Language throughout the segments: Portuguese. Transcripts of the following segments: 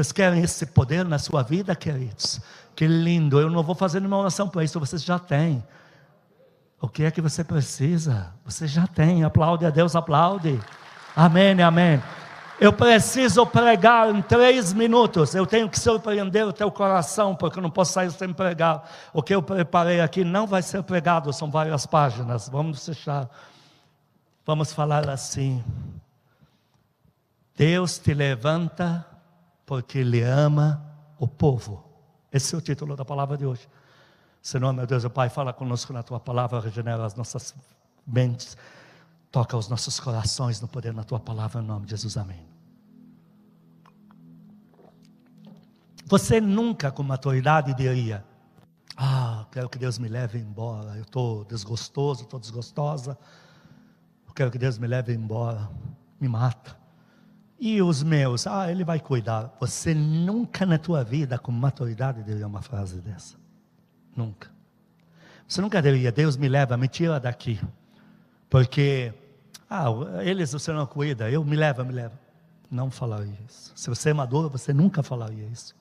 Vocês querem esse poder na sua vida, queridos? Que lindo. Eu não vou fazer nenhuma oração para isso, vocês já têm. O que é que você precisa? Você já tem. Aplaude a Deus, aplaude. Amém, amém. Eu preciso pregar em três minutos. Eu tenho que surpreender o teu coração, porque eu não posso sair sem pregar. O que eu preparei aqui não vai ser pregado, são várias páginas. Vamos fechar. Vamos falar assim. Deus te levanta porque Ele ama o povo. Esse é o título da palavra de hoje. Senhor, meu Deus, o Pai, fala conosco na Tua palavra, regenera as nossas mentes, toca os nossos corações no poder na Tua palavra, em nome de Jesus, amém. Você nunca, com maturidade, diria: Ah, quero que Deus me leve embora. Eu estou desgostoso, estou desgostosa. Eu quero que Deus me leve embora. Me mata. E os meus? Ah, Ele vai cuidar. Você nunca na tua vida, com maturidade, diria uma frase dessa. Nunca. Você nunca diria: Deus me leva, me tira daqui. Porque, ah, eles Senhor não cuida, eu me leva, me leva. Não falaria isso. Se você é maduro, você nunca falaria isso.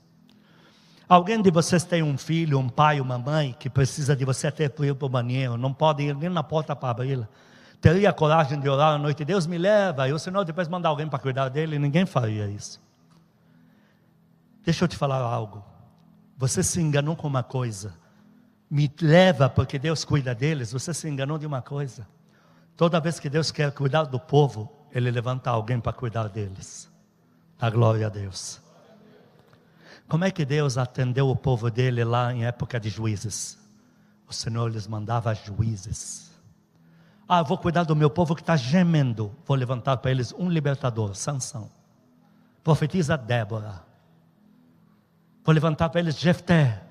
Alguém de vocês tem um filho, um pai, uma mãe que precisa de você até para ir para o banheiro, não pode ir nem na porta para abri-la. Teria coragem de orar à noite, Deus me leva, e o Senhor depois mandar alguém para cuidar dele, ninguém faria isso. Deixa eu te falar algo. Você se enganou com uma coisa. Me leva porque Deus cuida deles, você se enganou de uma coisa. Toda vez que Deus quer cuidar do povo, Ele levanta alguém para cuidar deles. A glória a Deus. Como é que Deus atendeu o povo dele lá em época de juízes? O Senhor lhes mandava juízes. Ah, vou cuidar do meu povo que está gemendo. Vou levantar para eles um libertador, Sansão. Profetiza Débora. Vou levantar para eles Jefté.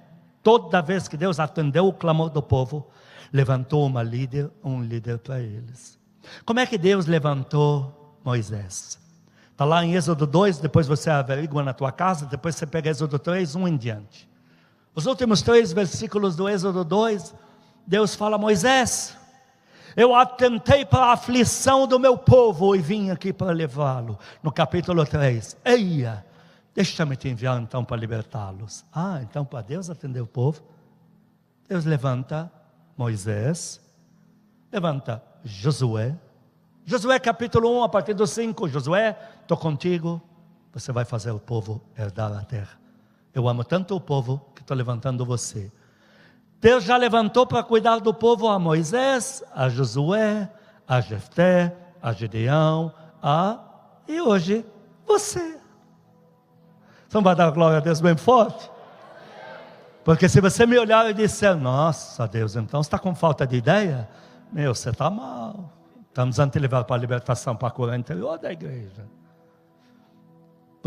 Toda vez que Deus atendeu o clamor do povo, levantou uma líder, um líder para eles. Como é que Deus levantou Moisés? Está lá em Êxodo 2, depois você averigua na tua casa, depois você pega Êxodo 3, um em diante. Os últimos três versículos do Êxodo 2, Deus fala: Moisés, eu atentei para a aflição do meu povo e vim aqui para levá-lo. No capítulo 3, eia, deixa-me te enviar então para libertá-los. Ah, então para Deus atender o povo, Deus levanta Moisés, levanta Josué, Josué capítulo 1, a partir do 5, Josué, estou contigo, você vai fazer o povo herdar a terra. Eu amo tanto o povo que estou levantando você. Deus já levantou para cuidar do povo a Moisés, a Josué, a Jefté, a Gedeão, a e hoje você. Então vai dar glória a Deus bem forte. Porque se você me olhar e disser, nossa Deus, então você está com falta de ideia, meu, você está mal. Estamos antes levar para a libertação, para a cura interior da igreja.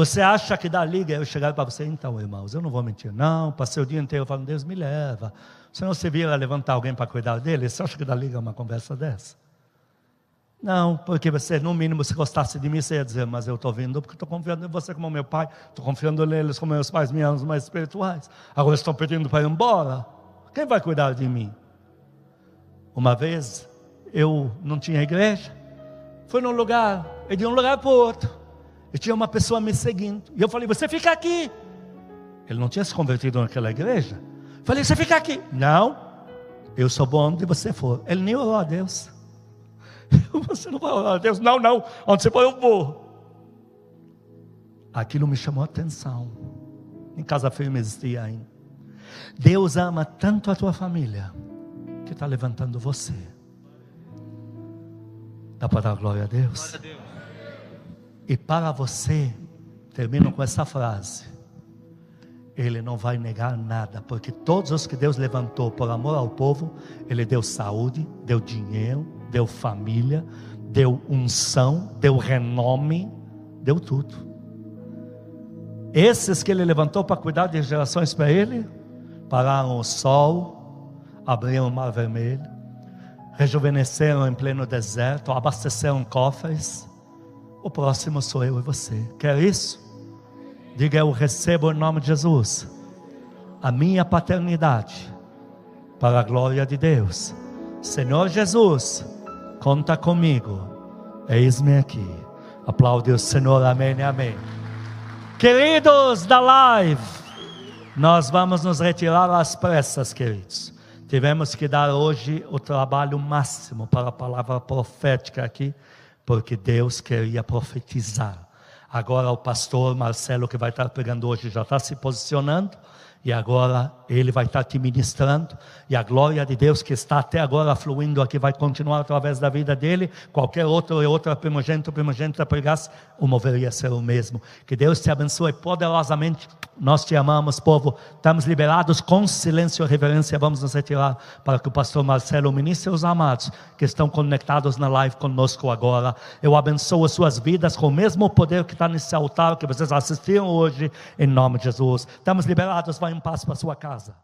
Você acha que dá liga? Eu chegar para você, então, irmãos, eu não vou mentir, não. Passei o dia inteiro falando, Deus me leva. Você não se vira levantar alguém para cuidar dele? Você acha que dá liga uma conversa dessa? Não, porque você, no mínimo, se gostasse de mim, você ia dizer, mas eu estou vindo porque estou confiando em você como meu pai, estou confiando neles como meus pais me amam mais espirituais. Agora estão pedindo para ir embora. Quem vai cuidar de mim? Uma vez, eu não tinha igreja, fui num lugar, e de um lugar para o outro, e tinha uma pessoa me seguindo, e eu falei, você fica aqui. Ele não tinha se convertido naquela igreja. Falei, você fica aqui. Não, eu sou bom onde você for. Ele nem orou a Deus. Você não vai orar a Deus? Não, não. Onde você for, eu vou. Aquilo me chamou a atenção. Em casa firme existia ainda. Deus ama tanto a tua família que está levantando você. Dá para dar glória a Deus? E para você, termino com essa frase. Ele não vai negar nada, porque todos os que Deus levantou por amor ao povo, Ele deu saúde, deu dinheiro, deu família, deu unção, deu renome, deu tudo. Esses que Ele levantou para cuidar de gerações para Ele, pararam o sol, abriram o mar vermelho, rejuvenesceram em pleno deserto, abasteceram cofres. O próximo sou eu e você. Quer isso? Diga eu recebo em nome de Jesus a minha paternidade para a glória de Deus. Senhor Jesus, conta comigo. Eis-me aqui. Aplaude o Senhor, amém e amém. Queridos da live, nós vamos nos retirar às pressas, queridos. Tivemos que dar hoje o trabalho máximo para a palavra profética aqui, porque Deus queria profetizar. Agora o pastor Marcelo, que vai estar pregando hoje, já está se posicionando. E agora ele vai estar te ministrando, e a glória de Deus que está até agora fluindo aqui vai continuar através da vida dele. Qualquer outro e outra primogênito, primogênita pregasse, o moveria a ser o mesmo. Que Deus te abençoe poderosamente. Nós te amamos, povo. Estamos liberados com silêncio e reverência. Vamos nos retirar para que o pastor Marcelo ministre os amados que estão conectados na live conosco agora. Eu abençoo as suas vidas com o mesmo poder que está nesse altar que vocês assistiram hoje, em nome de Jesus. Estamos liberados, vai em paz para sua casa.